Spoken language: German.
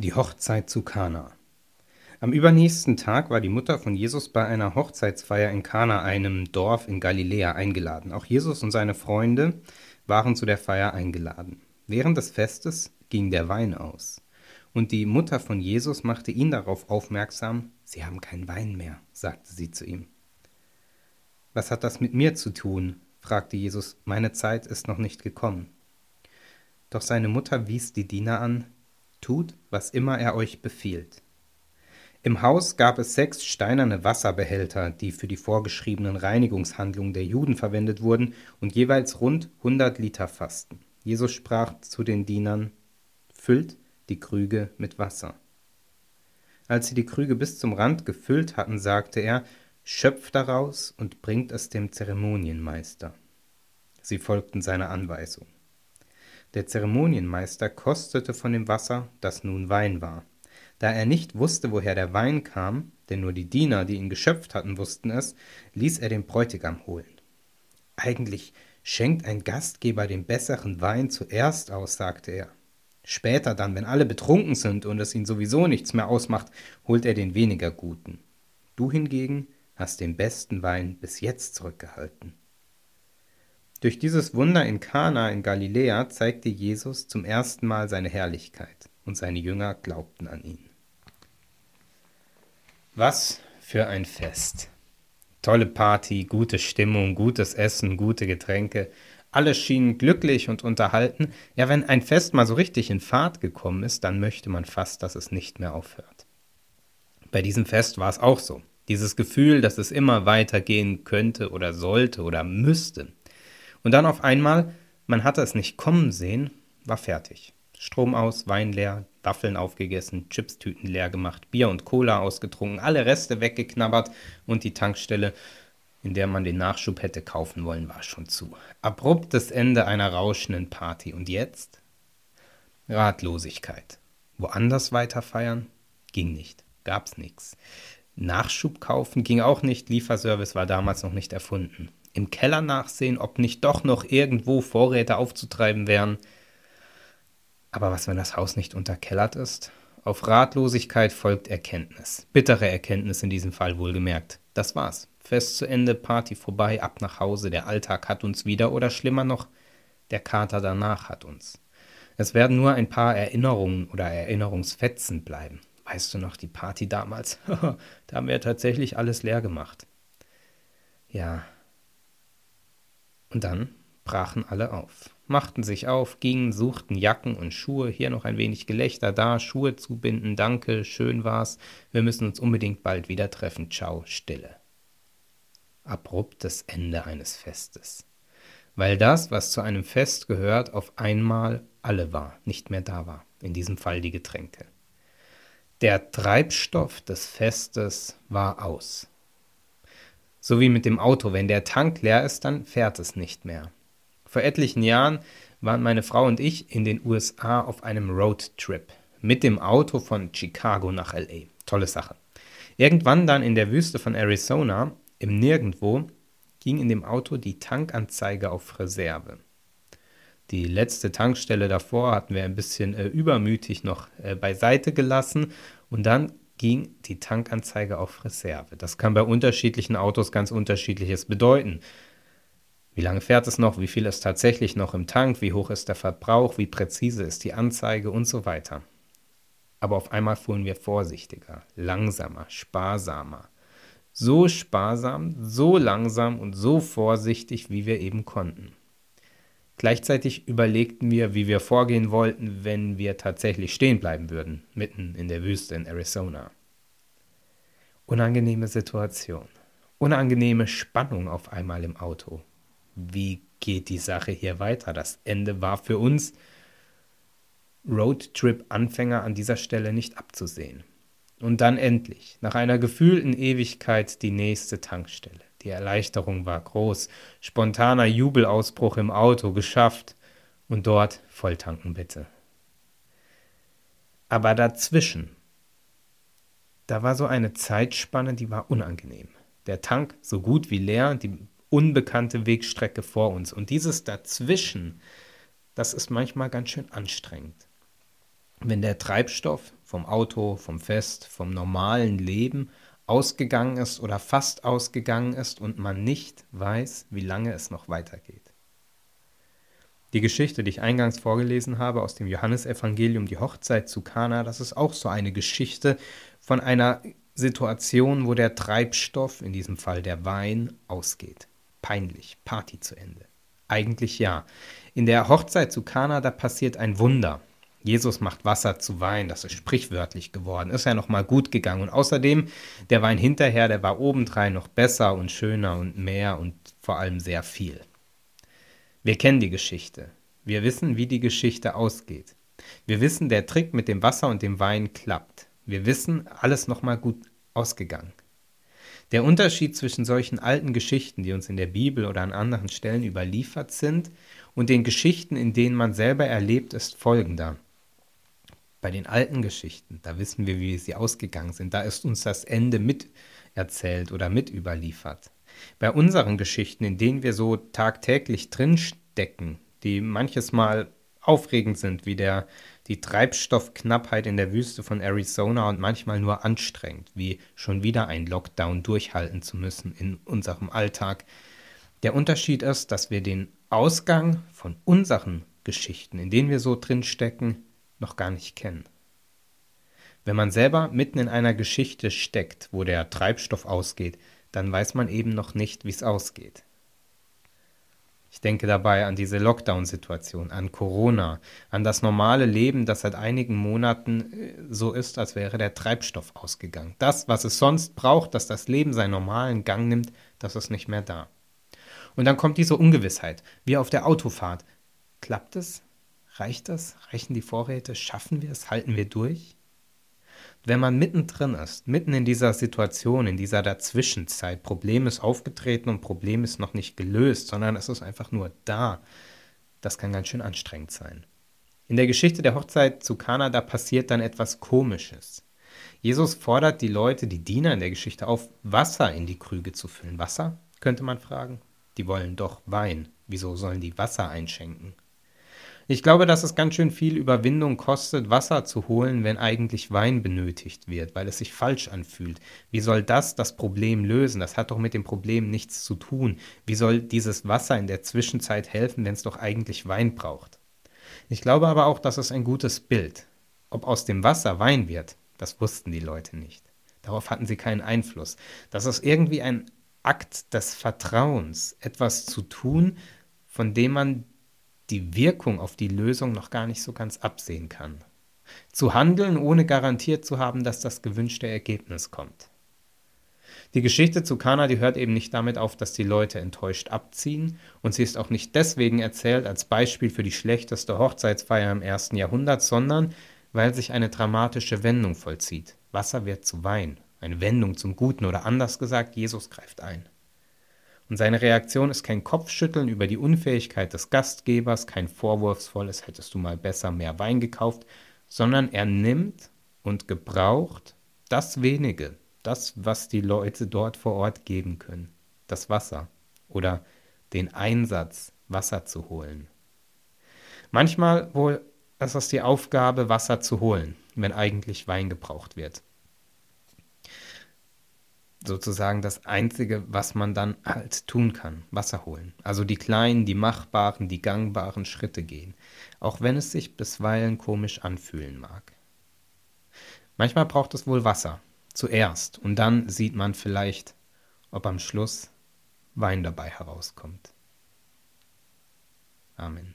Die Hochzeit zu Kana. Am übernächsten Tag war die Mutter von Jesus bei einer Hochzeitsfeier in Kana, einem Dorf in Galiläa, eingeladen. Auch Jesus und seine Freunde waren zu der Feier eingeladen. Während des Festes ging der Wein aus. Und die Mutter von Jesus machte ihn darauf aufmerksam, Sie haben keinen Wein mehr, sagte sie zu ihm. Was hat das mit mir zu tun? fragte Jesus, meine Zeit ist noch nicht gekommen. Doch seine Mutter wies die Diener an, tut, was immer er euch befiehlt. Im Haus gab es sechs steinerne Wasserbehälter, die für die vorgeschriebenen Reinigungshandlungen der Juden verwendet wurden und jeweils rund 100 Liter fassten. Jesus sprach zu den Dienern, füllt die Krüge mit Wasser. Als sie die Krüge bis zum Rand gefüllt hatten, sagte er, schöpft daraus und bringt es dem Zeremonienmeister. Sie folgten seiner Anweisung. Der Zeremonienmeister kostete von dem Wasser, das nun Wein war. Da er nicht wusste, woher der Wein kam, denn nur die Diener, die ihn geschöpft hatten, wussten es, ließ er den Bräutigam holen. Eigentlich schenkt ein Gastgeber den besseren Wein zuerst aus, sagte er. Später dann, wenn alle betrunken sind und es ihn sowieso nichts mehr ausmacht, holt er den weniger guten. Du hingegen hast den besten Wein bis jetzt zurückgehalten. Durch dieses Wunder in Kana in Galiläa zeigte Jesus zum ersten Mal seine Herrlichkeit und seine Jünger glaubten an ihn. Was für ein Fest! Tolle Party, gute Stimmung, gutes Essen, gute Getränke. Alle schienen glücklich und unterhalten. Ja, wenn ein Fest mal so richtig in Fahrt gekommen ist, dann möchte man fast, dass es nicht mehr aufhört. Bei diesem Fest war es auch so. Dieses Gefühl, dass es immer weitergehen könnte oder sollte oder müsste. Und dann auf einmal, man hatte es nicht kommen sehen, war fertig. Strom aus, Wein leer, Waffeln aufgegessen, Chipstüten leer gemacht, Bier und Cola ausgetrunken, alle Reste weggeknabbert und die Tankstelle, in der man den Nachschub hätte kaufen wollen, war schon zu. Abruptes Ende einer rauschenden Party. Und jetzt? Ratlosigkeit. Woanders weiter feiern? Ging nicht. Gab's nix. Nachschub kaufen ging auch nicht, Lieferservice war damals noch nicht erfunden im Keller nachsehen, ob nicht doch noch irgendwo Vorräte aufzutreiben wären. Aber was, wenn das Haus nicht unterkellert ist? Auf Ratlosigkeit folgt Erkenntnis. Bittere Erkenntnis in diesem Fall wohlgemerkt. Das war's. Fest zu Ende, Party vorbei, ab nach Hause, der Alltag hat uns wieder oder schlimmer noch, der Kater danach hat uns. Es werden nur ein paar Erinnerungen oder Erinnerungsfetzen bleiben. Weißt du noch die Party damals? da haben wir tatsächlich alles leer gemacht. Ja, dann brachen alle auf, machten sich auf, gingen, suchten Jacken und Schuhe, hier noch ein wenig Gelächter, da Schuhe zubinden, danke, schön war's, wir müssen uns unbedingt bald wieder treffen, ciao, Stille. Abruptes Ende eines Festes. Weil das, was zu einem Fest gehört, auf einmal alle war, nicht mehr da war, in diesem Fall die Getränke. Der Treibstoff des Festes war aus. So wie mit dem Auto, wenn der Tank leer ist, dann fährt es nicht mehr. Vor etlichen Jahren waren meine Frau und ich in den USA auf einem Roadtrip mit dem Auto von Chicago nach LA. Tolle Sache. Irgendwann dann in der Wüste von Arizona, im Nirgendwo, ging in dem Auto die Tankanzeige auf Reserve. Die letzte Tankstelle davor hatten wir ein bisschen äh, übermütig noch äh, beiseite gelassen und dann ging die Tankanzeige auf Reserve. Das kann bei unterschiedlichen Autos ganz unterschiedliches bedeuten. Wie lange fährt es noch? Wie viel ist tatsächlich noch im Tank? Wie hoch ist der Verbrauch? Wie präzise ist die Anzeige und so weiter. Aber auf einmal fuhren wir vorsichtiger, langsamer, sparsamer. So sparsam, so langsam und so vorsichtig, wie wir eben konnten. Gleichzeitig überlegten wir, wie wir vorgehen wollten, wenn wir tatsächlich stehen bleiben würden, mitten in der Wüste in Arizona. Unangenehme Situation. Unangenehme Spannung auf einmal im Auto. Wie geht die Sache hier weiter? Das Ende war für uns Roadtrip-Anfänger an dieser Stelle nicht abzusehen. Und dann endlich, nach einer gefühlten Ewigkeit, die nächste Tankstelle. Die Erleichterung war groß. Spontaner Jubelausbruch im Auto, geschafft. Und dort volltanken bitte. Aber dazwischen, da war so eine Zeitspanne, die war unangenehm. Der Tank so gut wie leer, die unbekannte Wegstrecke vor uns. Und dieses dazwischen, das ist manchmal ganz schön anstrengend. Wenn der Treibstoff vom Auto, vom Fest, vom normalen Leben ausgegangen ist oder fast ausgegangen ist und man nicht weiß, wie lange es noch weitergeht. Die Geschichte, die ich eingangs vorgelesen habe aus dem Johannesevangelium, die Hochzeit zu Kana, das ist auch so eine Geschichte von einer Situation, wo der Treibstoff, in diesem Fall der Wein, ausgeht. Peinlich, Party zu Ende. Eigentlich ja. In der Hochzeit zu Kana, da passiert ein Wunder. Jesus macht Wasser zu Wein, das ist sprichwörtlich geworden, ist ja nochmal gut gegangen. Und außerdem, der Wein hinterher, der war obendrein noch besser und schöner und mehr und vor allem sehr viel. Wir kennen die Geschichte. Wir wissen, wie die Geschichte ausgeht. Wir wissen, der Trick mit dem Wasser und dem Wein klappt. Wir wissen, alles nochmal gut ausgegangen. Der Unterschied zwischen solchen alten Geschichten, die uns in der Bibel oder an anderen Stellen überliefert sind, und den Geschichten, in denen man selber erlebt, ist folgender. Bei den alten Geschichten, da wissen wir, wie sie ausgegangen sind, da ist uns das Ende miterzählt oder mit überliefert. Bei unseren Geschichten, in denen wir so tagtäglich drinstecken, die manches Mal aufregend sind, wie der, die Treibstoffknappheit in der Wüste von Arizona und manchmal nur anstrengend, wie schon wieder ein Lockdown durchhalten zu müssen in unserem Alltag. Der Unterschied ist, dass wir den Ausgang von unseren Geschichten, in denen wir so drinstecken, noch gar nicht kennen. Wenn man selber mitten in einer Geschichte steckt, wo der Treibstoff ausgeht, dann weiß man eben noch nicht, wie es ausgeht. Ich denke dabei an diese Lockdown-Situation, an Corona, an das normale Leben, das seit einigen Monaten äh, so ist, als wäre der Treibstoff ausgegangen. Das, was es sonst braucht, dass das Leben seinen normalen Gang nimmt, das ist nicht mehr da. Und dann kommt diese Ungewissheit, wie auf der Autofahrt. Klappt es? Reicht das? Reichen die Vorräte? Schaffen wir es? Halten wir durch? Wenn man mittendrin ist, mitten in dieser Situation, in dieser Dazwischenzeit, Problem ist aufgetreten und Problem ist noch nicht gelöst, sondern es ist einfach nur da, das kann ganz schön anstrengend sein. In der Geschichte der Hochzeit zu Kana, da passiert dann etwas Komisches. Jesus fordert die Leute, die Diener in der Geschichte auf, Wasser in die Krüge zu füllen. Wasser, könnte man fragen. Die wollen doch Wein. Wieso sollen die Wasser einschenken? Ich glaube, dass es ganz schön viel Überwindung kostet, Wasser zu holen, wenn eigentlich Wein benötigt wird, weil es sich falsch anfühlt. Wie soll das das Problem lösen? Das hat doch mit dem Problem nichts zu tun. Wie soll dieses Wasser in der Zwischenzeit helfen, wenn es doch eigentlich Wein braucht? Ich glaube aber auch, dass es ein gutes Bild. Ob aus dem Wasser Wein wird, das wussten die Leute nicht. Darauf hatten sie keinen Einfluss. Das ist irgendwie ein Akt des Vertrauens, etwas zu tun, von dem man die Wirkung auf die Lösung noch gar nicht so ganz absehen kann. Zu handeln, ohne garantiert zu haben, dass das gewünschte Ergebnis kommt. Die Geschichte zu Kana, die hört eben nicht damit auf, dass die Leute enttäuscht abziehen, und sie ist auch nicht deswegen erzählt als Beispiel für die schlechteste Hochzeitsfeier im ersten Jahrhundert, sondern weil sich eine dramatische Wendung vollzieht. Wasser wird zu Wein, eine Wendung zum Guten oder anders gesagt, Jesus greift ein. Und seine Reaktion ist kein Kopfschütteln über die Unfähigkeit des Gastgebers, kein vorwurfsvolles hättest du mal besser mehr Wein gekauft, sondern er nimmt und gebraucht das wenige, das, was die Leute dort vor Ort geben können, das Wasser oder den Einsatz, Wasser zu holen. Manchmal wohl ist es die Aufgabe, Wasser zu holen, wenn eigentlich Wein gebraucht wird sozusagen das Einzige, was man dann halt tun kann, Wasser holen. Also die kleinen, die machbaren, die gangbaren Schritte gehen, auch wenn es sich bisweilen komisch anfühlen mag. Manchmal braucht es wohl Wasser, zuerst, und dann sieht man vielleicht, ob am Schluss Wein dabei herauskommt. Amen.